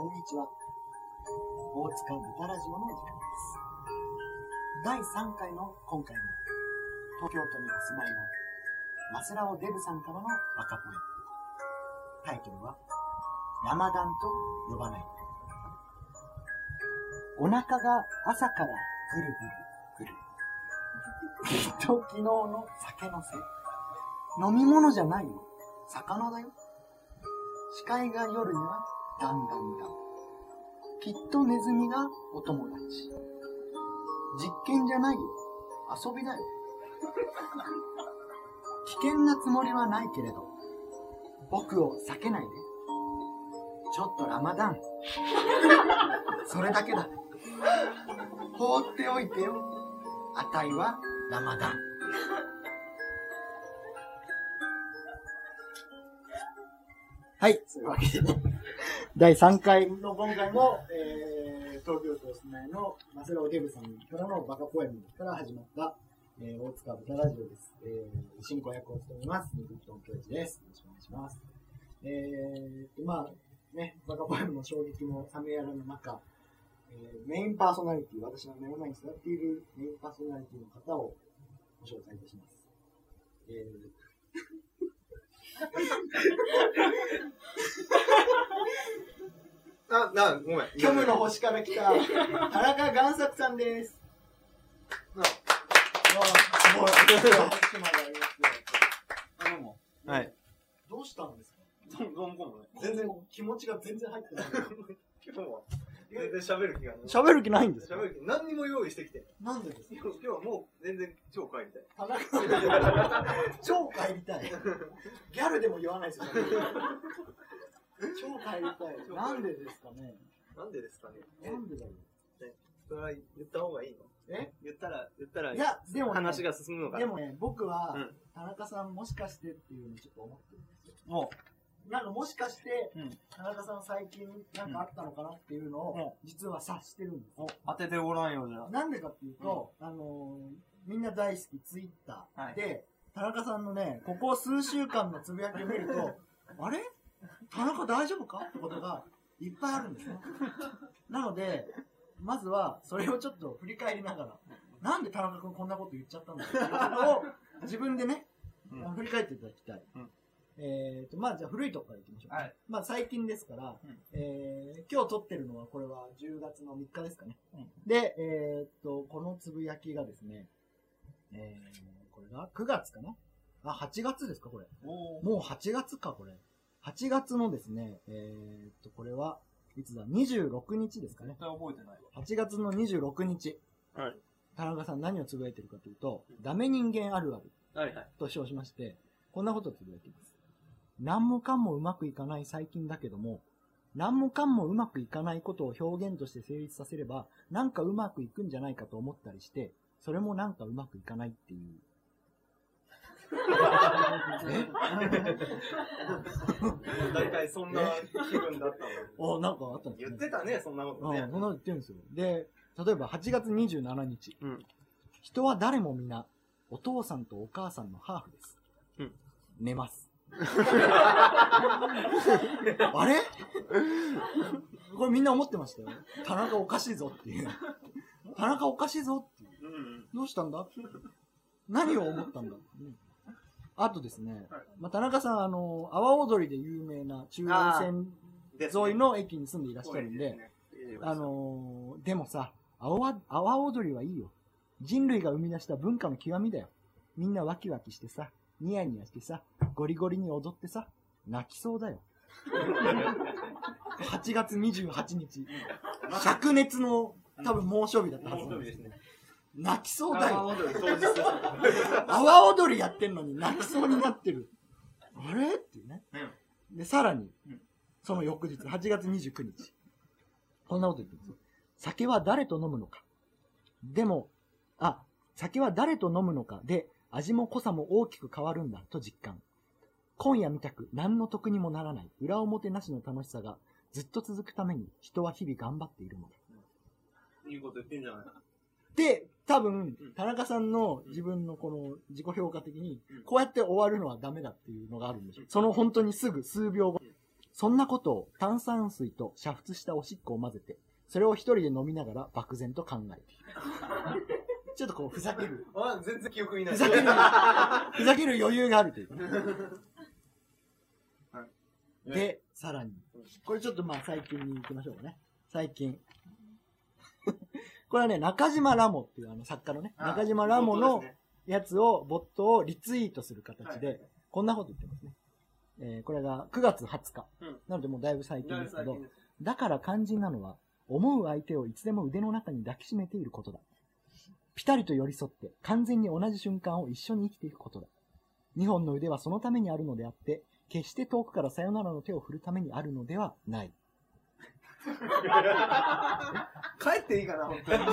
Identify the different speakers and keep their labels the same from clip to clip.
Speaker 1: こんにちは。大塚豚ラジオの時間です。第3回の今回も、東京都にお住まいのマスラオデブさんからの赤ポエム。タイトルは、ラマダンと呼ばない。お腹が朝からぐるぐるぐる。き っと昨日の酒のせい。飲み物じゃないよ。魚だよ。視界が夜にはだんだんだん。きっとネズミがお友達。実験じゃないよ。遊びだよ。危険なつもりはないけれど、僕を避けないで。ちょっとラマダン。それだけだ。放っておいてよ。あたいはラマダン。はい。そういうわけでね。第3回の今回も、えー、東京都お住まいのマセロデブさんからのバカポエムから始まった、えー、大塚豚ラジオです。えー、進行役を務めます、ニクトン教授です。よろしくお願いします。えー、まあ、ね、バカポエムの衝撃も冷めやらぬ中、えー、メインパーソナリティ、私の目の前に座っているメインパーソナリティの方をご紹介いたします。え
Speaker 2: あ、な、ごめん。
Speaker 1: ー、虚無の星から来た田中贋作さんです。
Speaker 2: な
Speaker 1: すごい。
Speaker 2: どうも。はい。
Speaker 1: どうしたんですか？全然気持ちが全然入ってない。
Speaker 2: 今日は全然喋る気がない。
Speaker 1: 喋る気ないんですか？
Speaker 2: 喋る気、何にも用意してきて。
Speaker 1: なんでですか？
Speaker 2: 今日はもう全然超帰りたい。
Speaker 1: 田中超帰りたい。ギャルでも言わないですよ、ね。超帰りたい。なんでですかね？
Speaker 2: なんでですかね？え？
Speaker 1: なんでだろう？
Speaker 2: それは言った方がいいの？
Speaker 1: え？
Speaker 2: 言ったら、言ったら
Speaker 1: い、や、でも、ね、
Speaker 2: 話が進むのかな？
Speaker 1: でもね、僕は、
Speaker 2: うん
Speaker 1: 田中さんもしかしてっていうのをちょっと思ってるんですよ。
Speaker 2: も
Speaker 1: なんかもしかして、
Speaker 2: うん。
Speaker 1: 田中さん最近なんかあったのかなっていうのを、実は察してるんですよ。
Speaker 3: 当ててごらんよ、じゃあ。
Speaker 1: なんでかっていうと、あのーみんな大好きツイッターで、田中さんのね、ここ数週間のつぶやきを見ると、あれ？田中大丈夫か？ってことがいっぱいあるんですよ。なので、まずはそれをちょっと振り返りながら、なんで田中君こんなこと言っちゃったんだっていうことを 自分でね、
Speaker 3: うん。
Speaker 1: 振り返っていただきたい。
Speaker 3: うん
Speaker 1: えっ、と、まあじゃあ古いとこからいきましょう。
Speaker 3: はい。
Speaker 1: まあ最近ですから、
Speaker 3: うん
Speaker 1: えー今日撮ってるのはこれは10月の3日ですかね。
Speaker 3: うん
Speaker 1: で、えーっと、このつぶやきがですね、えー、これが9月かな？あ、8月ですかこれ。
Speaker 3: お
Speaker 1: もう8月かこれ。8月のですね、えーっと、これはいつだ ?26 日ですかね
Speaker 3: 絶。対覚えてないわ。
Speaker 1: 8月の26日。
Speaker 2: はい。
Speaker 1: 田中さん何をつぶやいてるかというと、ダメ人間あるある
Speaker 2: はいはい。
Speaker 1: と称しまして、こんなことをつぶやいています。何もかもうまくいかない最近だけども、何もかもうまくいかないことを表現として成立させれば、なんかうまくいくんじゃないかと思ったりして、それもなんかうまくいかないっていう。
Speaker 2: 大体そんな気分だったの。
Speaker 1: お、なんかあったんです
Speaker 2: 言
Speaker 1: ね。
Speaker 2: ってたね、そんなことね
Speaker 1: うん、。そんなこと言ってるんですよ。で、例えば8月27日。
Speaker 2: うん
Speaker 1: 人は誰も皆、お父さんとお母さんのハーフです。
Speaker 2: うん
Speaker 1: 寝ます。あれ？これみんな思ってましたよ。田中おかしいぞっていう。田中おかしいぞっていう。
Speaker 2: うん。
Speaker 1: どうしたんだ？何を思ったんだ、ねあとですね、
Speaker 2: はい
Speaker 1: まあ、田中さん、あの、阿波踊りで有名な中央線沿いの駅に住んでいらっしゃるんで、
Speaker 2: ね
Speaker 1: あ、のーでもさ、阿波阿波踊りはいいよ。人類が生み出した文化の極みだよ。みんなワキワキしてさ、ニヤニヤしてさ、ゴリゴリに踊ってさ、泣きそうだよ。8月28日、灼熱の多分猛暑日だったはずなんです。泣きそうだよ。阿波踊りやってんのに泣きそうになってる。あれ？っていうね。で、さらに
Speaker 3: うん、
Speaker 1: その翌日、8月29日。こんなこと言ってるんですよ。酒は誰と飲むのか。でも、あ、酒は誰と飲むのかで、味も濃さも大きく変わるんだと実感。今夜みたく何の得にもならない裏表なしの楽しさがずっと続くために人は日々頑張っているのだ。
Speaker 2: いいこと言ってんじゃない
Speaker 1: で、多分
Speaker 2: うん、
Speaker 1: 田中さんの自分のこの自己評価的に
Speaker 2: うん、
Speaker 1: こうやって終わるのはダメだっていうのがあるんでしょ。その本当にすぐ数秒後、そんなことを炭酸水と煮沸したおしっこを混ぜて、それを一人で飲みながら漠然と考えている。ちょっとこう、ふざける。
Speaker 2: あ、全然記憶にない。
Speaker 1: ふざける、ふざける余裕があるという。で、さらに。これちょっとまあ最近に行きましょうかね。最近。これはね、中島ラモっていうあの作家のね、
Speaker 2: あ
Speaker 1: 中島ラモのやつを、ボットをリツイートする形でこんなこと言ってますね。えーこれが9月20日。
Speaker 2: うん
Speaker 1: なのでもうだいぶ最近ですけどだから肝心なのは、思う相手をいつでも腕の中に抱きしめていることだ。ピタリと寄り添って、完全に同じ瞬間を一緒に生きていくことだ。二本の腕はそのためにあるのであって、決して遠くからさよならの手を振るためにあるのではない。
Speaker 2: 帰っていいかな、本当に。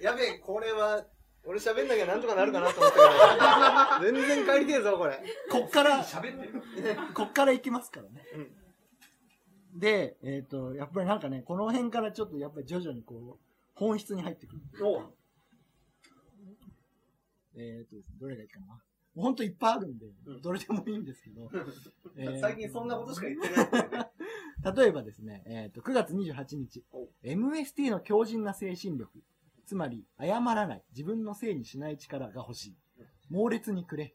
Speaker 2: やべえ、これは、俺喋んなきゃなんとかなるかなと思ったけど、全然帰りてえぞ、これ。
Speaker 1: こっから、
Speaker 2: 喋ってる。
Speaker 1: こっから行きますからね。で、えっ、と、やっぱりなんかね、この辺からちょっとやっぱり徐々にこう、本質に入ってくる。
Speaker 2: お
Speaker 1: えっ、とですね、どれがいいかな。ほんといっぱいあるんで、
Speaker 2: うん
Speaker 1: どれでもいいんですけど。えー
Speaker 2: 最近そんなことしか言ってないね。
Speaker 1: 例えばですね、えっ、と、9月28日
Speaker 2: お、
Speaker 1: MST の強靭な精神力、つまり、謝らない、自分のせいにしない力が欲しい。猛烈にくれ。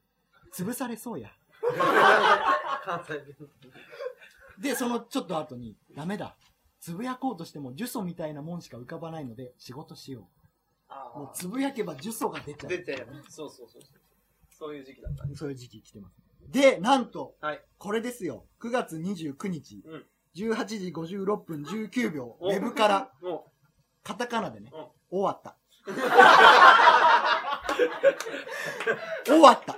Speaker 1: 潰されそうや。で、そのちょっと後に、ダメだ。つぶやこうとしても呪詛みたいなもんしか浮かばないので、仕事しよう。もうつぶやけば呪詛が出ちゃう。
Speaker 2: 出て、そうそうそう。そういう時期だったね。
Speaker 1: そういう時期来てます。で、なんと、
Speaker 2: はい。
Speaker 1: これですよ。9月29日、
Speaker 2: うん
Speaker 1: 18時56分19秒、ウ
Speaker 2: お
Speaker 1: ェブから、
Speaker 2: も
Speaker 1: カタカナでね、
Speaker 2: うん
Speaker 1: 終わった。終わった。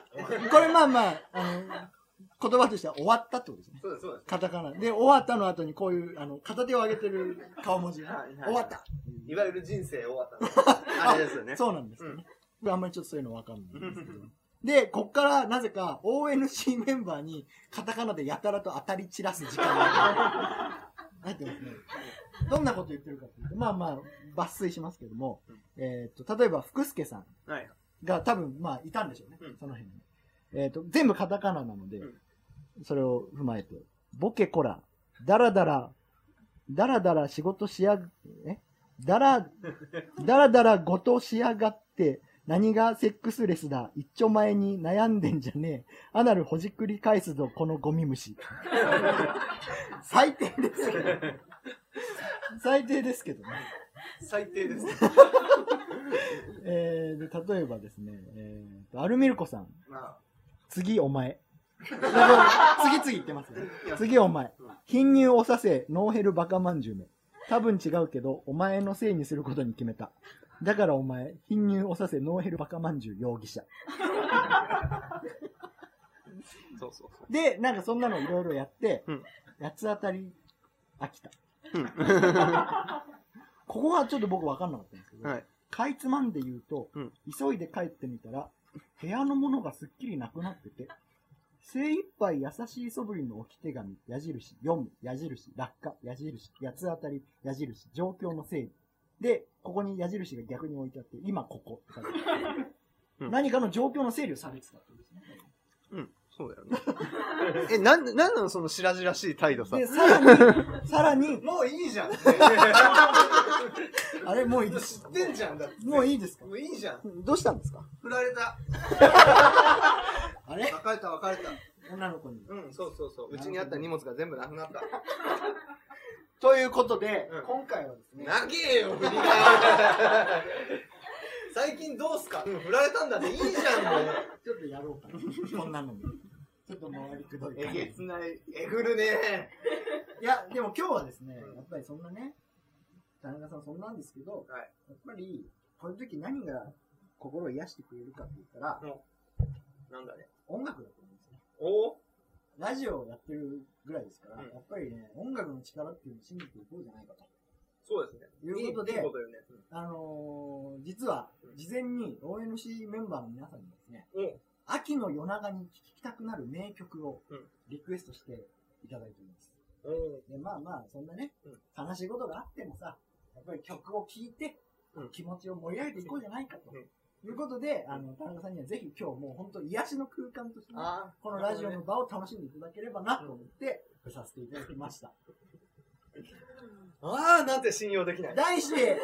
Speaker 1: これまあまあ、あの、言葉としては終わったってことですね
Speaker 2: う、。そうです、そうです。
Speaker 1: カタカナ。で、終わったの後にこういう、あの、片手を上げてる顔文字が、
Speaker 2: はいはい
Speaker 1: 終わった。
Speaker 2: いわゆる人生終わった。あれですよね。
Speaker 1: そうなんですよね。あんまりちょっとそういうのわかんないんですけど
Speaker 2: う。
Speaker 1: で、こっからなぜか ONC メンバーにカタカナでやたらと当たり散らす時間が入ってますね。どんなこと言ってるかというと、まあまあ、抜粋しますけども、えっと、例えば福助さん
Speaker 2: はい。
Speaker 1: が多分、まあ、いたんでしょうね。
Speaker 2: うん
Speaker 1: その辺に。えっと、全部カタカナなので
Speaker 2: うん、
Speaker 1: それを踏まえて、ボケコラ、ダラダラ、ダラダラ仕事しやが、え？ダラ、ダラダラごとしやがって、何がセックスレスだ？一丁前に悩んでんじゃねえ。アナルほじくり返すぞ、このゴミ虫。最低ですけど。最低ですけどね。
Speaker 2: 最低です。
Speaker 1: えー、で例えばですね、えーと、アルミルコさん。
Speaker 2: ま
Speaker 1: 次お前。次々言ってますね。次お前
Speaker 2: うん。
Speaker 1: 貧乳をさせ、ノーヘルバカまんじゅうめ。多分違うけど、お前のせいにすることに決めた。だからお前、貧乳をさせ、ノーヘルバカまんじゅう容疑者。
Speaker 2: あ、そうそうそ
Speaker 1: で、なんかそんなのいろいろやって、
Speaker 2: うん
Speaker 1: 八つ当たり飽きた。
Speaker 2: うん
Speaker 1: ここがちょっと僕分かんなかったんですけ
Speaker 2: う。
Speaker 1: ど、
Speaker 2: はい。
Speaker 1: かいつまんで言うと、
Speaker 2: うん
Speaker 1: 急いで帰ってみたら、部屋のものがすっきりなくなってて、精一杯優しい素振りの置き手紙、矢印、読む、矢印、落下、矢印、八つ当たり、矢印、状況の整理。で、ここに矢印が逆に置いてあって、今ここって書いてある
Speaker 2: うん
Speaker 1: 何かの状況の整理をされてたってことですね。
Speaker 2: うん。そうだよね。え、なん、なんなのその白々しい態度さ？
Speaker 1: で、さらに、さらに、
Speaker 2: もういいじゃん。
Speaker 1: あれ、もういいです
Speaker 2: 知。ってんじゃんだって。
Speaker 1: もういいですか？
Speaker 2: もういいじゃん。
Speaker 1: どうしたんですか？
Speaker 2: 振られた。
Speaker 1: あれ？
Speaker 2: 別れた別れた。
Speaker 1: 女の子に。
Speaker 2: うん、そうそうそう。うちにあった荷物が全部なくなった。
Speaker 1: ということで、
Speaker 2: うん
Speaker 1: 今回はですね、
Speaker 2: 長えよ、振りが。最近どうすか？うん、振られたんだっていいじゃん、もう。
Speaker 1: ちょっとやろうかな。こんなのに。ちょっと回りくどい
Speaker 2: え
Speaker 1: 感じ
Speaker 2: げつない。えぐるね。
Speaker 1: いや、でも今日はですね、やっぱりそんなね、田中さんそんなんですけど、
Speaker 2: はい
Speaker 1: やっぱり、こういう時何が心を癒してくれるかって言ったら、
Speaker 2: なんだね。
Speaker 1: 音楽だと思うんですね。
Speaker 2: お
Speaker 1: ラジオをやってるぐらいですから、
Speaker 2: うん
Speaker 1: やっぱりね、音楽の力っていうのを信じていこうじゃないかと。
Speaker 2: そうですね。
Speaker 1: いうことで
Speaker 2: いいいいことよね。
Speaker 1: あのー、実は、事前に ONC メンバーの皆さんにですね、
Speaker 2: うん
Speaker 1: 秋の夜長に聴きたくなる名曲を
Speaker 2: うん。
Speaker 1: リクエストしていただいております。
Speaker 2: うん。
Speaker 1: でまあまあ、そんなね、
Speaker 2: うん。
Speaker 1: 悲しいことがあってもさ、やっぱり曲を聴いて、
Speaker 2: うん。
Speaker 1: 気持ちを盛り上げていこうじゃないかと。
Speaker 2: うん。
Speaker 1: いうことで、あの、田中さんにはぜひ今日もう本当癒しの空間としてね、
Speaker 2: あ
Speaker 1: このラジオの場を楽しんでいただければなと思って、させていただきました。
Speaker 2: あー、なんて信用できない。
Speaker 1: 題して、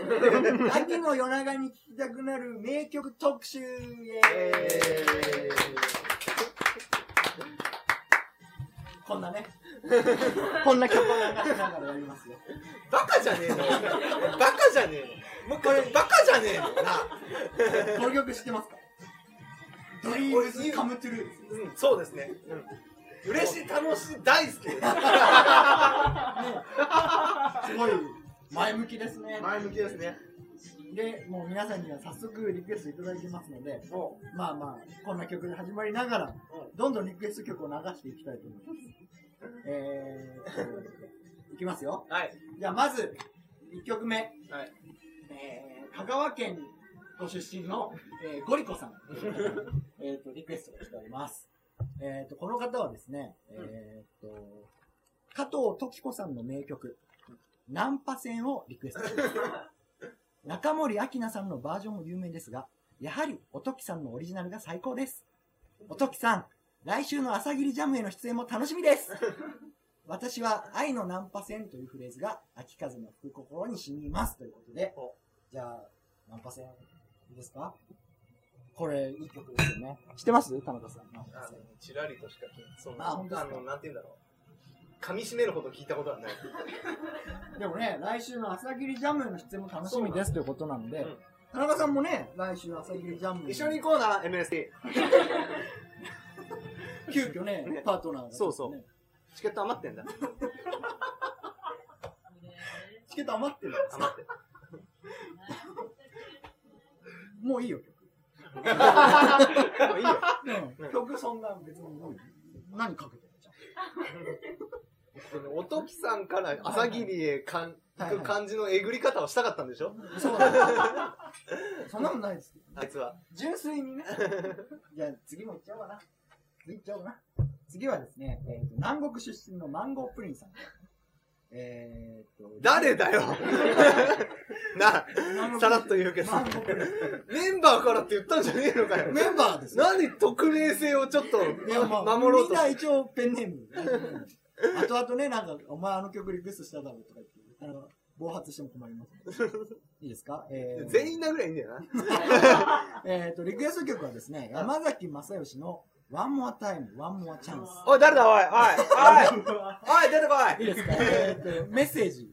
Speaker 1: 秋の夜長に聴きたくなる名曲特集イエーイこんなね、こんな曲を流しながらやりますよ。
Speaker 2: バカじゃねえのバカじゃねえのもうこれバカじゃねえのな。
Speaker 1: この曲知ってますか？ドリームズカムトゥルーです。
Speaker 2: うん、そうですね。うん。嬉しい、楽しい、大好きです。
Speaker 1: ね、すごい前向きですね。
Speaker 2: 前向きですね。
Speaker 1: で、もう皆さんには早速リクエストいただいてますので、
Speaker 2: も
Speaker 1: まあまあ、こんな曲で始まりながら、どんどんリクエスト曲を流していきたいと思います。えーと、いきますよ。
Speaker 2: う。はい。
Speaker 1: じゃあまず、1曲目。
Speaker 2: はい。
Speaker 1: えー香川県ご出身の、えーゴリコさん。えっと、リクエストが来ております。えっと、この方はですね、えっと、加藤時子さんの名曲、ナンパ戦をリクエスト。中森明菜さんのバージョンも有名ですが、やはりおときさんのオリジナルが最高です。おときさん、来週の朝霧ジャムへの出演も楽しみです。私は愛のナンパ戦というフレーズが秋風の吹く心に染みますということで
Speaker 2: お、
Speaker 1: じゃあ、ナンパ戦いいですか？これ、いい曲ですよね。知ってます？田中さん。
Speaker 2: あ
Speaker 1: 戦
Speaker 2: のちらりとしか聞いそんな
Speaker 1: あ本当ですか？
Speaker 2: の、なんて言うんだろう。噛み締めるほど聞いたことはない。
Speaker 1: でもね、来週の朝霧ジャムへの出演も楽しみですということなんで、
Speaker 2: うん
Speaker 1: 田中さんもね、来週朝霧ジャム
Speaker 2: 一緒に行こうな、MST。
Speaker 1: 急遽ね、
Speaker 2: ね
Speaker 1: パートナーが、
Speaker 2: そうそうチケット余ってんだ。
Speaker 1: チケット余ってるんです
Speaker 2: 余って。
Speaker 1: もういいよ、
Speaker 2: いいよ。
Speaker 1: 曲。曲そんな別に何かけてるじゃん。
Speaker 2: おときさんから朝霧へかん
Speaker 1: はい
Speaker 2: 行く感じのえぐり方をしたかったんでしょ？
Speaker 1: そうなんですそんなことないですけど
Speaker 2: あいつは。
Speaker 1: 純粋にね。じゃあ次も行っちゃおうかな。次行っちゃおうかな。次はですね、えーと南国出身のマンゴープリンさん。えーと、
Speaker 2: 誰だよ な、
Speaker 1: 南国
Speaker 2: さらっと言うけどメンバーからって言ったんじゃねえのかよ。
Speaker 1: メンバーですよ。
Speaker 2: 何匿名性をちょっと守ろうと
Speaker 1: みんな一応ペンネーム。あとあとね、なんか、お前あの曲リクエストしただろうとか言って、あの、暴発しても困ります。いいですか？えー、
Speaker 2: 全員殴りゃいいんだよな。
Speaker 1: えーと、リクエスト曲はですね、山崎正義の One More Time, One More Chance。
Speaker 2: おい、誰だおい、おい、おい、おい、出てこい
Speaker 1: いいですか？えーと、メッセージ。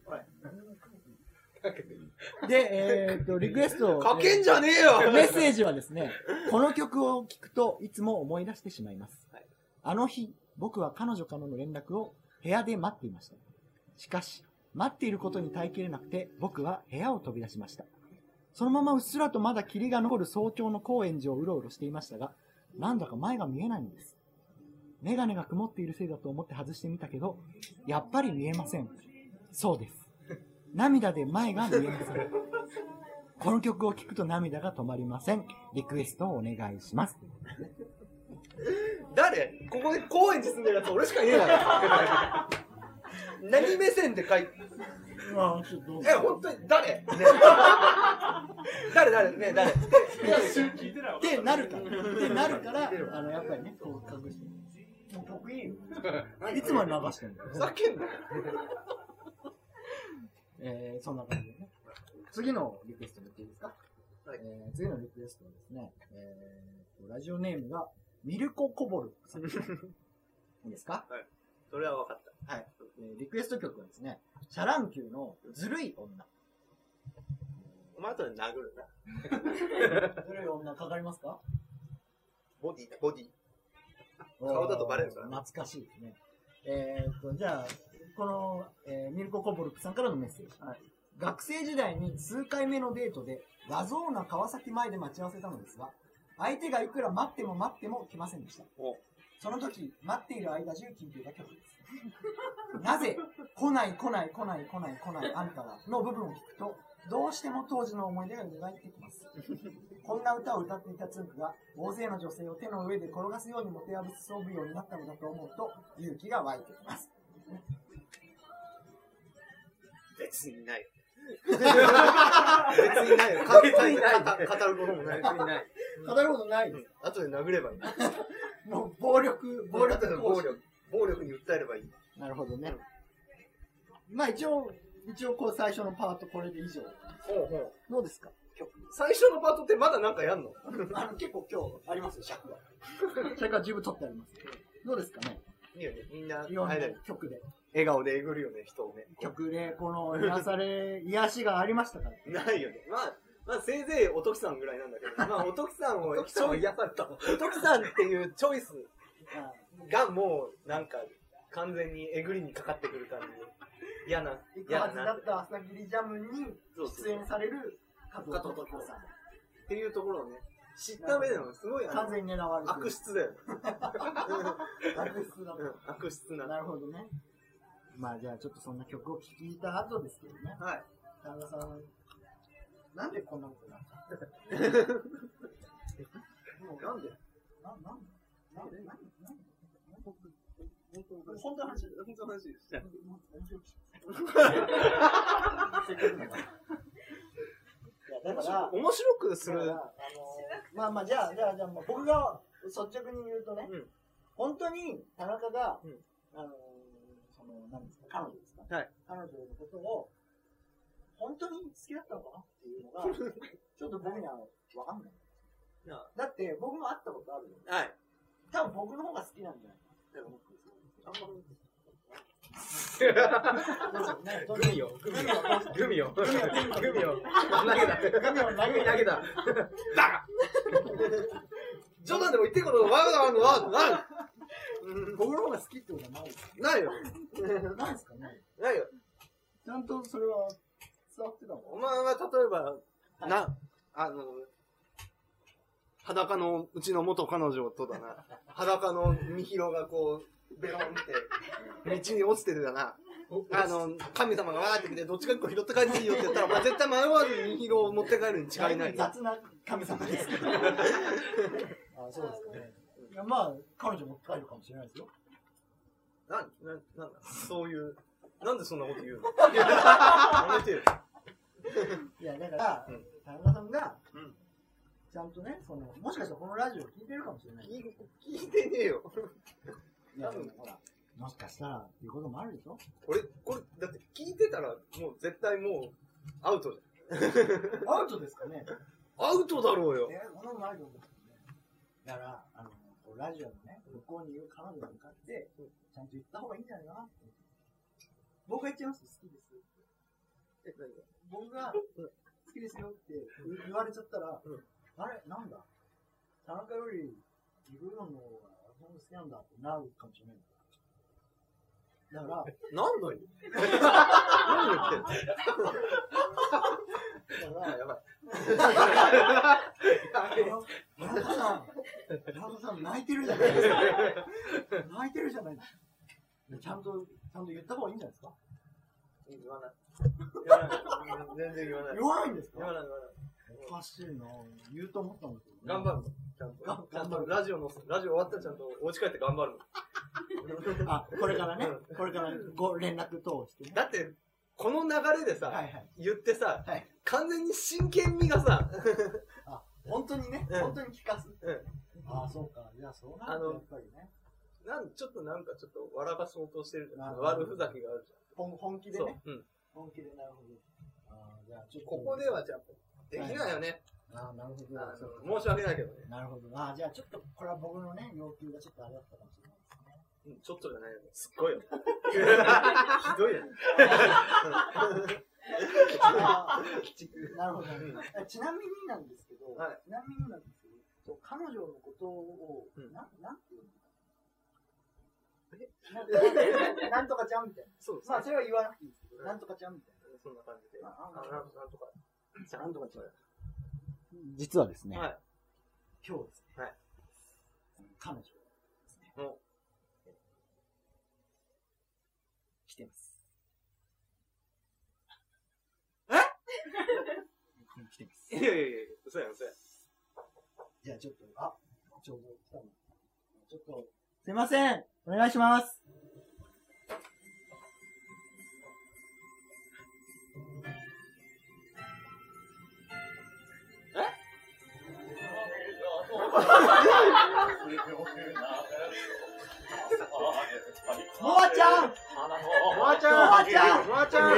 Speaker 1: で、えーと、リクエスト。
Speaker 2: かけんじゃねえ
Speaker 1: えー
Speaker 2: よ
Speaker 1: メッセージはですね、この曲を聴くといつも思い出してしまいます。
Speaker 2: はい
Speaker 1: あの日、僕は彼女からの連絡を部屋で待っていました。しかし、待っていることに耐えきれなくて、僕は部屋を飛び出しました。そのままうっすらとまだ霧が残る早朝の高円寺をうろうろしていましたが、なんだか前が見えないんです。メガネが曇っているせいだと思って外してみたけど、やっぱり見えません。そうです。涙で前が見えません。この曲を聴くと涙が止まりません。リクエストをお願いします。
Speaker 2: 誰？ここで高円寺住んでるやつ俺しかいねえだろ。何目線で書いて。え、本当に誰？ね 誰誰？ね誰？
Speaker 1: ってなるから。ってなるから、あの、やっぱりね、こう隠して。もう曲いいよ。いつまで流してんだよ。
Speaker 2: ふざけんなよ。
Speaker 1: えー、そんな感じでね。次のリクエスト言っていいですか？
Speaker 2: はい
Speaker 1: えー、次のリクエストはですね、えーと、ラジオネームが、ミルココボルさん。いいですか？
Speaker 2: それは分かった。
Speaker 1: はい。えーリクエスト曲はですね、シャ乱Q のずるい女。
Speaker 2: お前後で殴るな。
Speaker 1: ずるい女かかりますか
Speaker 2: ボディだ、ボディ。顔だとバレるからね
Speaker 1: 懐かしいですね。えーっと、じゃあ、この、えーミルコ・コボルクさんからのメッセージ。学生時代に数回目のデートで、ラゾーナ川崎前で待ち合わせたのですが、相手がいくら待っても待っても来ませんでした
Speaker 2: お。
Speaker 1: その時、待っている間中聴いていた曲です。なぜ、来ない来ない来ない来ない来ないあんたは、の部分を聞くと、どうしても当時の思い出が蘇ってきます。こんな歌を歌っていたつんくが、大勢の女性を手の上で転がすようにもてあそぶようになったのだと思うと、勇気が湧いてきます。
Speaker 2: 別にない。別にないよ。別にない。語ることもない。
Speaker 4: 別にない。
Speaker 1: 語ることないです。
Speaker 2: 後で殴ればいい。
Speaker 1: もう暴力、暴力
Speaker 2: 後で暴力。暴力に訴えればいい。
Speaker 1: なるほどね。まあ一応、一応こう最初のパートこれで以上。
Speaker 2: ほうほう。
Speaker 1: どうですか？
Speaker 2: 最初のパートってまだなんかやんの？
Speaker 1: あの結構今日ありますよ、尺が。尺は十分取ってあります。どうですかね？
Speaker 2: いいよね。みんな、
Speaker 1: いろんな
Speaker 2: あれだよ
Speaker 1: 曲で。
Speaker 2: 笑顔でえぐるよね、人をね。
Speaker 1: 曲で、この癒され、癒しがありましたから。
Speaker 2: ないよね。まあ、まあ、せいぜいおときさんぐらいなんだけど、まあ、おときさんを、
Speaker 4: おときさんは癒された
Speaker 2: おときさんっていうチョイス
Speaker 1: あ
Speaker 2: がもう、なんか、完全にえぐりにかかってくる感じで。嫌な、
Speaker 1: 行く
Speaker 2: 嫌だな。
Speaker 1: はずだった朝霧ジャムに出演される加藤ときさん。
Speaker 2: っていうところをね、知った上でもすごい
Speaker 1: 完全に狙われてる。
Speaker 2: 悪質だよね。
Speaker 1: 悪質だ
Speaker 2: うん悪質な。
Speaker 1: なるほどね。まあじゃあちょっとそんな曲を聴いた後ですけどね。
Speaker 2: はい。
Speaker 1: 田中さん、なんでこんなことになったのもうなんで？な、なんで？なんで？なんで？なんで？本当の話
Speaker 2: 本当の話で？す。
Speaker 1: いやだから、
Speaker 2: 面白くする。
Speaker 1: あのまあまあじゃあじゃあじゃあ僕が率直に言うとね、
Speaker 2: うん
Speaker 1: 本当に田中が、
Speaker 2: うん
Speaker 1: あのその何ですか彼女ですか、
Speaker 2: はい
Speaker 1: 彼女のことを本当に好きだったのかなっていうのが ちょっと僕には分かんない
Speaker 2: いや
Speaker 1: だって僕も会ったことあるよ
Speaker 2: はい。
Speaker 1: 多分僕の方が好きなんじゃないかなって思ってる
Speaker 2: グミよ。グミよ。グミよ。グミよ。投げた。
Speaker 1: グミを投げ
Speaker 2: 投げた。だ 冗談でも言ってることわがわがわな
Speaker 1: 僕の方が好きってことはないです
Speaker 2: ないよ。
Speaker 1: ないですかね
Speaker 2: ないよ。
Speaker 1: ちゃんとそれは伝わってたの
Speaker 2: お前は例えば、な、あの、裸のうちの元彼女とだな、裸のみひろがこう、ベロンって、道に落ちてるだな。あの、神様がわーって来て、どっちか一個拾って帰っていいよって言ったら、お前絶対迷わずみひろを持って帰るに違いない。
Speaker 1: 雑な神様ですけどあそうですかね。いやまあ彼女持って帰るかもしれないですよ。
Speaker 2: なん、な、なん。だ、そういう、なんでそんなこと言うの？やめてよ。
Speaker 1: いやだから、
Speaker 2: うん。
Speaker 1: 田中さんが、
Speaker 2: うん。
Speaker 1: ちゃんとねそのもしかしたらこのラジオ聞いてるかもしれない。
Speaker 2: 聞い聞いてねえよ。
Speaker 1: いやでもほらもしかしたらっていうこともあるでしょ？
Speaker 2: 俺、これ、だって聞いてたら、もう絶対もう、アウトじ
Speaker 1: アウトですかね？
Speaker 2: ゃん。アウトだろうよ。
Speaker 1: えことないと思う。んですよねだからあのこうラジオのね向こうにいる彼女に向かってちゃんと言った方がいいんじゃないかな？って僕が言っちゃいます。好きです僕が好きですよって言われちゃったら、
Speaker 2: うん。
Speaker 1: あれ？なんだ？田中より自分の方が好きなんだってなるかもしれないだから、
Speaker 2: なんだよ。何言ってんの？
Speaker 1: だから、
Speaker 2: やばい。
Speaker 1: 田中さん、田中さん泣いてるじゃないですか。泣いてるじゃないですか。ちゃんと、ちゃんと言った方がいいんじゃないですか。
Speaker 2: 言わない。言わない。全然言わない。
Speaker 1: 言わないんですか。
Speaker 2: 言わない、言わない。
Speaker 1: おかしい。な言うと思ったんですけど、
Speaker 2: 頑張る。ちゃんと。
Speaker 1: が
Speaker 2: ちゃんとラジオの、ラジオ終わったらちゃんとお家帰って頑張る。
Speaker 1: あ、これからね、これからご連絡通してね。
Speaker 2: だって、この流れでさ、
Speaker 1: はい。はい。
Speaker 2: 言ってさ、
Speaker 1: はい。
Speaker 2: 完全に真剣味がさ、
Speaker 1: 本当にね、
Speaker 2: うん
Speaker 1: 本当に聞かす。
Speaker 2: うん
Speaker 1: ああ、そうか。じゃあそうな
Speaker 2: あの
Speaker 1: るとやっぱりね。
Speaker 2: なんちょっとなんかちょっと笑かそうとしてるじゃん。悪ふざけがあるじ
Speaker 1: 本本気
Speaker 2: ゃん。そう
Speaker 1: でね。。
Speaker 2: うん。
Speaker 1: 本気でなるほど。ああ、じゃあちょっと。
Speaker 2: ここではじゃあ、できないよね。
Speaker 1: ああ、なるほど。
Speaker 2: あ
Speaker 1: そう
Speaker 2: 申し訳ないけどね。
Speaker 1: なるほど。ああ、じゃあちょっと、これは僕のね、要求がちょっとあれだったかもしれないですね。
Speaker 2: うんちょっとじゃないよね。すっごいよ。ひどいよね。
Speaker 1: なるほど、えちなみになんですけど、
Speaker 2: はい
Speaker 1: ちなみになんですけど、そう彼女のことを、
Speaker 2: うん
Speaker 1: ななんていうのな？なんとかちゃんみたいな。
Speaker 2: そうです
Speaker 1: まあ、それは言わなくていいですけど、
Speaker 2: うん
Speaker 1: なんとかちゃんみたい
Speaker 2: そんな感じで。
Speaker 1: な。
Speaker 2: あ、
Speaker 1: あ
Speaker 2: なんなんとか。
Speaker 1: なんとかちゃん。実はですね、
Speaker 2: はい。
Speaker 1: 今日ですね、
Speaker 2: はい
Speaker 1: 彼女ですね、
Speaker 2: お
Speaker 1: 来てます。
Speaker 2: え？
Speaker 1: 来てます。
Speaker 2: いやいやいや、そうやん、そうやん。
Speaker 1: じゃあちょっと、あ、ちょうど来たの。ちょっと、すいません。お願いします。モアちゃん！
Speaker 2: ちゃん！
Speaker 1: ちゃん！
Speaker 2: ちゃん！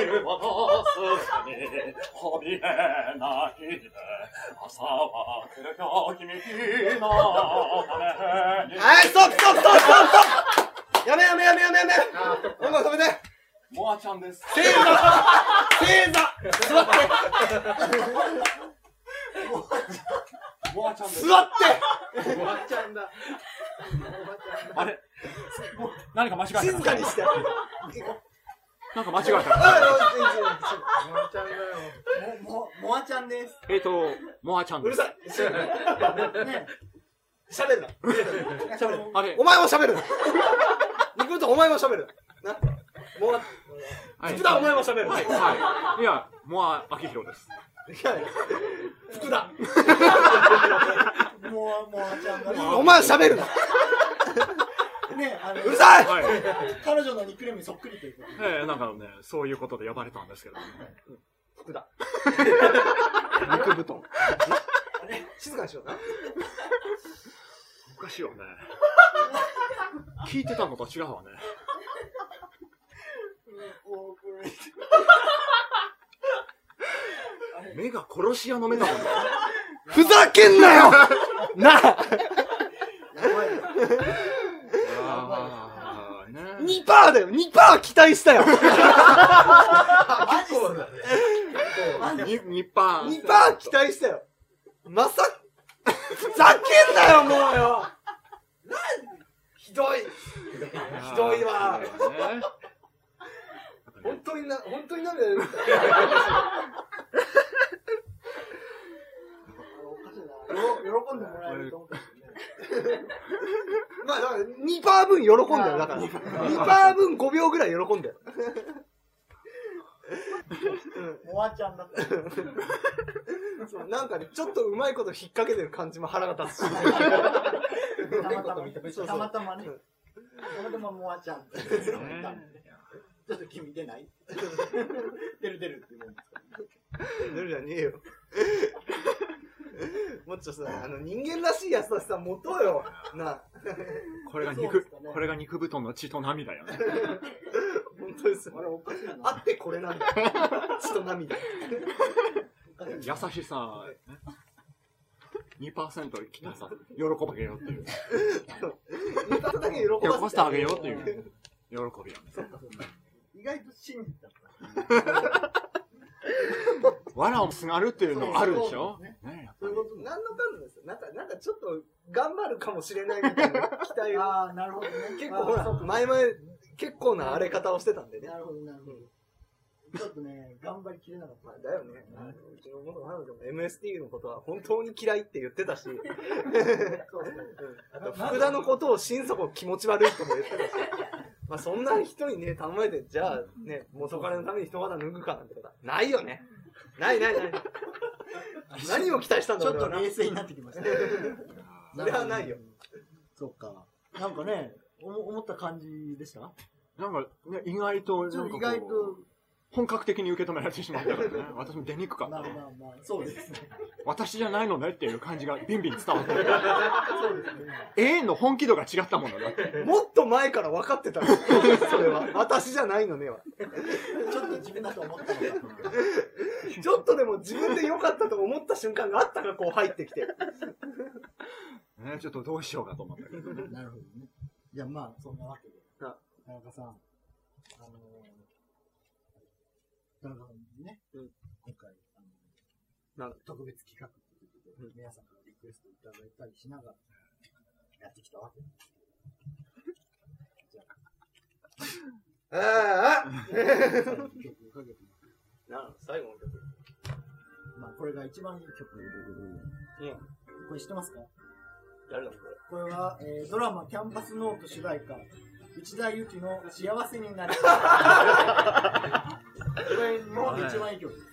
Speaker 4: 朝は来るよ君のために。
Speaker 2: はい、ストップストップストップストップ。やめやめやめやめやめ音楽止めて
Speaker 4: モアちゃんです。
Speaker 2: 正座。正座。座って。
Speaker 4: モアちゃんです
Speaker 2: 座って。モアちゃんだ。
Speaker 4: あれ？何か間違えた
Speaker 2: 静かにして
Speaker 4: なんか間違えた
Speaker 2: あモアちゃんだよ
Speaker 1: も、も、モアちゃんです。
Speaker 4: えっとモアちゃんです
Speaker 2: うるさい
Speaker 1: ね。
Speaker 2: 喋るな喋る
Speaker 4: あれ
Speaker 2: お前も喋るなニクとお前も喋るなもう
Speaker 4: はい
Speaker 2: 福田お前も喋る
Speaker 4: はいはいいやモア明宏です
Speaker 2: いや福田
Speaker 1: モア、モアちゃんがね。
Speaker 2: お前は喋るな
Speaker 1: ね、あの、
Speaker 2: うるさい！
Speaker 4: はい。
Speaker 1: 彼女のニックネームにそっくりということで。
Speaker 4: えー、なんかねそういうことで呼ばれたんですけどね。
Speaker 2: 福田。
Speaker 4: 肉布団。
Speaker 2: 静かにしような。
Speaker 4: おかしいよね。聞いてたのと違うわね。目が殺し屋の目だもんね。
Speaker 2: ふざけんなよ！なあ
Speaker 4: あーね
Speaker 2: 2パーだよ。2パー期待したよ。
Speaker 1: マジっすか
Speaker 4: にニッパー。
Speaker 2: 2パー期待したよ。まさふざけんなよもうよ。ひどい。ひどいわ。
Speaker 4: ね。
Speaker 2: 本当にな本当に涙出る
Speaker 1: よ。喜んでもらえると思った。
Speaker 2: まあだから2パー分喜んだよだから。2パー分5秒ぐらい喜んだよ。
Speaker 1: モアちゃんだった。
Speaker 2: そうなんかねちょっとうまいこと引っ掛けてる感じも腹が立つし。
Speaker 1: たまたま、
Speaker 2: そうそう。
Speaker 1: たまたまね。たまたまモアちゃんって言ってたん。でちょっと君出ない？出る出るって言うんですか？
Speaker 2: 出るじゃねえよもっとさあの人間らしい優しさ持とうよ。な。あ
Speaker 4: これが肉
Speaker 1: そうですかね。
Speaker 4: これが肉布団の血と涙よね。
Speaker 2: 本当です
Speaker 1: あれおかしいな。
Speaker 2: あってこれなんだ。血と涙。
Speaker 4: 優しさね。2%来たらさ。喜ばげようっていう。
Speaker 2: 2パーだけ喜ばせ
Speaker 4: 喜ばせてあげようっていう。喜びよね。
Speaker 1: 意外と真実だった。
Speaker 4: 藁をすがるっていうのがあるでしょ？
Speaker 1: そうです
Speaker 4: ね
Speaker 2: 何のかんですよなんかなんかちょっと頑張るかもしれないみたいな期待を
Speaker 1: ああ、なるほどね。
Speaker 2: 結構ほら前々結構な荒れ方をしてたんでね
Speaker 1: なるほど、なるほど。ちょっとね、頑張りきれなかった。
Speaker 2: まあ、だよね。うちの元彼女も MST のことは本当に嫌いって言ってたし。あと福田のことを心底気持ち悪いとも言ってたし、まあそんな人にね、頼まれて、じゃあね、元彼のために一肌脱ぐかなんてことはないよね。ないないない。何を期待したんだ
Speaker 1: ちょっと冷静になってきました。
Speaker 2: それはないよ。
Speaker 1: そっか。なんかね、おも思った感じでした？
Speaker 4: なんかね意外と
Speaker 1: 意
Speaker 4: なんかこう
Speaker 1: 外と、
Speaker 4: 本格的に受け止められてしまったからね 私も出にくかった
Speaker 1: まあまあまあ、そうですね。
Speaker 4: 私じゃないのねっていう感じがビンビン伝わってる
Speaker 1: そうですね。
Speaker 4: 永遠の本気度が違ったものだって
Speaker 2: もっと前から分かってたの それは。私じゃないのねは。
Speaker 1: ちょっと自分だと思ったのか
Speaker 2: ちょっとでも自分で良かったと思った瞬間があったからこう入ってきて。
Speaker 4: ねちょっとどうしようかと思ったけどね
Speaker 1: な。なるほどね。じゃあまあ、そんなわけで。
Speaker 2: あ
Speaker 1: 田中さん、あのー、田中さんにね、
Speaker 2: うん
Speaker 1: 今回、あの
Speaker 2: なん
Speaker 1: 特別企画ということで、皆さんからリクエストいただいたりしながら、やってきたわけなんですけど。じゃ
Speaker 2: ああ
Speaker 1: あ、曲をかけて
Speaker 2: な最後の曲。
Speaker 1: まあ、これが一番いい曲ということで、
Speaker 2: うん。
Speaker 1: これ知ってますか？
Speaker 2: 誰だこれ。
Speaker 1: これは、えードラマキャンパスノート主題歌、内田有紀の幸せになる。こ れ、日本で一番いい曲です。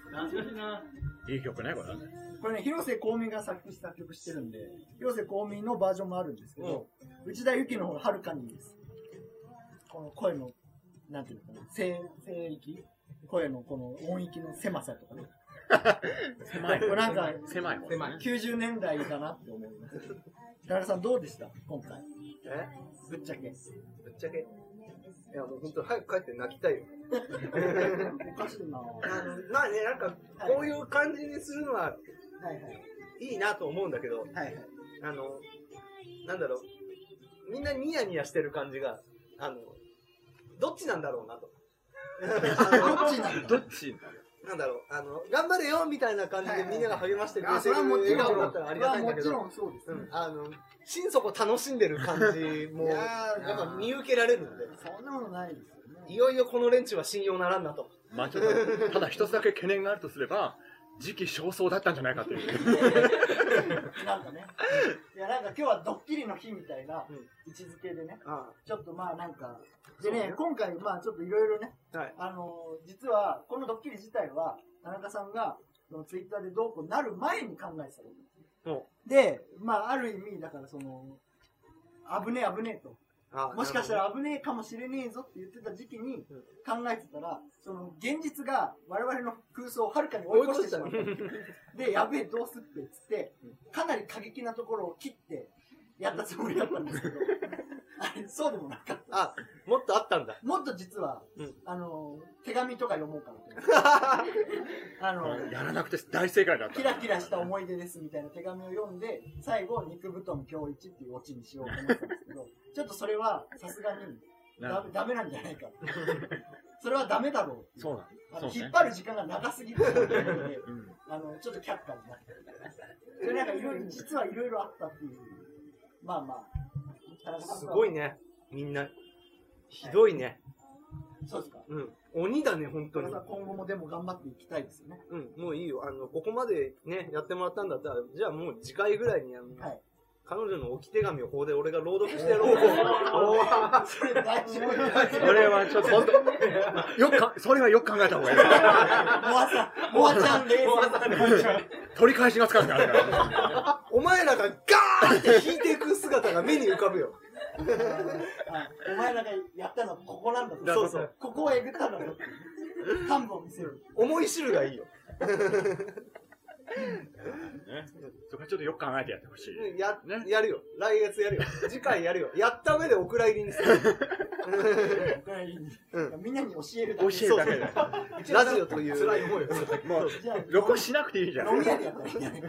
Speaker 4: いい曲ねこれ
Speaker 1: これね、広瀬香美が作詞作曲してるんで、広瀬香美のバージョンもあるんですけど、内田有紀の方がはるかにいいです。この声の、なんていうのかな、声、声域？声のこの音域の狭さとかね。
Speaker 4: 狭い
Speaker 1: これなんか、
Speaker 4: 狭い方ね
Speaker 1: 90年代だなって思います。田中さんどうでした？今回。
Speaker 2: え？
Speaker 1: ぶっちゃけ。
Speaker 2: ぶっちゃけ。いや、もう本当早く帰って泣きたいよ。
Speaker 1: おかしいな
Speaker 2: あの、まあね、なんか、こういう感じにするのは
Speaker 1: はいはい。
Speaker 2: いいなと思うんだけど、
Speaker 1: はいはい。
Speaker 2: あの、なんだろう、みんなニヤニヤしてる感じが、あの、どっちなんだろうなと。
Speaker 1: どっちなんだ
Speaker 3: どっち
Speaker 2: なんだろう、あの、頑張れよみたいな感じでみんなが励ましてくれ
Speaker 1: あ、
Speaker 2: てる
Speaker 1: それはもちろん。
Speaker 2: 笑顔だったらありがたいんだけど、
Speaker 1: もちろんそうですね。
Speaker 2: うん、あの、心底楽しんでる感じも、
Speaker 1: いや
Speaker 2: っぱ見受けられるんで、
Speaker 1: そんなことないですよね。
Speaker 2: いよいよこの連中は信用ならんなと。
Speaker 3: まあちょっと、ただ一つだけ懸念があるとすれば、時期尚早だったんじゃないかという。
Speaker 1: なんかね。いや、なんか今日はドッキリの日みたいな
Speaker 2: うん
Speaker 1: 位置づけでね、
Speaker 2: あ
Speaker 1: ちょっとまあなんか、でね今回まあちょっといろいろね、
Speaker 2: はい。
Speaker 1: あのー実はこのドッキリ自体は、田中さんがそのツイッターでどうこうなる前に考えてたこと
Speaker 2: も
Speaker 1: で、まあある意味、だからその、危ねえ危ねえと。
Speaker 2: あ
Speaker 1: もしかしたら危ねえかもしれねえぞって言ってた時期に考えてたら、その現実が我々の空想をはるかに追い越してしまった。で、やべえ、どうすってっつって、かなり過激なところを切ってやったつもりだったんですけど、あれ、そうでもなかった。
Speaker 2: あ、もっとあったんだ。
Speaker 1: もっと実は、
Speaker 2: うん
Speaker 1: あの、手紙とか読もうかな。あの、
Speaker 3: やらなくて大正解だった
Speaker 1: キ。ラキラした思い出ですみたいな手紙を読んで、最後、肉布団今日一っていうオチにしようと思ったんですちょっとそれはさすがにダメダメなんじゃないか。それはダメだろう
Speaker 3: そうな。
Speaker 1: 引っ張る時間が長すぎるので、
Speaker 3: うん
Speaker 1: あの、ちょっと却下になってる。それなんかいろいろ、実はいろいろあったっていう。まあまあ。
Speaker 2: すごいね、みんな。ひどいね。
Speaker 1: そうですか。
Speaker 2: うん。鬼だね、本当に
Speaker 1: 今後もでも頑張っていきたいですよね。
Speaker 2: うん、もういいよ。あの、ここまでね、やってもらったんだったら、じゃあもう次回ぐらいに、あの、
Speaker 1: はい。
Speaker 2: 彼女の置き手紙をここで俺が朗読してやろう。
Speaker 1: それ大丈夫
Speaker 3: それはちょっと、本当よくか、それはよく考えた方がいい。
Speaker 1: モアさん、モアちゃん冷静
Speaker 3: 取り返しがつかなくなるから。
Speaker 2: お前らがガーって引いていく姿が目に浮かぶよ。
Speaker 1: はいお前らがやったのはここなんだと。
Speaker 2: そうそう。
Speaker 1: ここをえぐったんだと。幹部を見せる。
Speaker 2: 思い知るがいいよ。
Speaker 3: ね。そこはちょっとよく考えてやってほしい。
Speaker 2: や、
Speaker 3: ね
Speaker 2: やるよ。来月やるよ。次回やるよ。やった上でお蔵入りにする。う ん
Speaker 1: みんなに教えるだけ。
Speaker 3: 教えるだけで。
Speaker 2: ラジオという。辛い思いを。
Speaker 3: もう、録音しなくていいじゃん。
Speaker 1: 飲み屋でやったらいいんじゃない？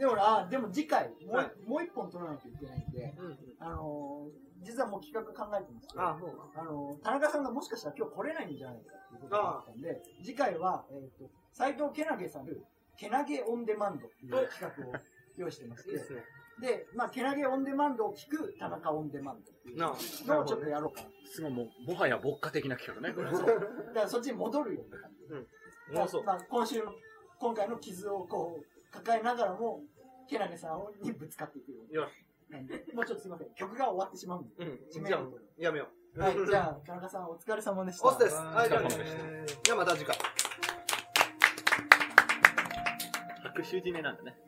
Speaker 1: でもあ、でも次回、もう,、
Speaker 2: はい
Speaker 1: もう一本取らなきゃいけないんで、
Speaker 2: うん
Speaker 1: あのー実はもう企画考えてますけど、
Speaker 2: あ、そう
Speaker 1: あのー田中さんがもしかしたら今日来れないんじゃないかっていうことがあったんで、次回は、えっ、と、斎藤けなげさんのけなげオンデマンドっていう企画を用意してまして、
Speaker 2: いいですね。
Speaker 1: で、まあ、けなげオンデマンドを聞く田中オンデマンドっていう
Speaker 2: なあ、
Speaker 1: のをちょっとやろうかな。
Speaker 3: すごいもう、もはや牧歌的な企画ね。これ
Speaker 1: そうだからそっちに戻るような感じ。
Speaker 2: もうそう。
Speaker 1: まあ、今週の、今回の傷をこう、抱えながらも、けなげさんにぶつかっていくよう
Speaker 2: いや、
Speaker 1: なんで、もうちょっとすいません。曲が終わってしまうんで。
Speaker 2: うん。じゃあ、やめよう。
Speaker 1: はい、じゃあ、田中さんお疲れ様でした。
Speaker 2: オスです。はい、じゃあね
Speaker 3: お疲れ様でし
Speaker 2: じゃあまた次回。
Speaker 3: 拍手締めなんだね。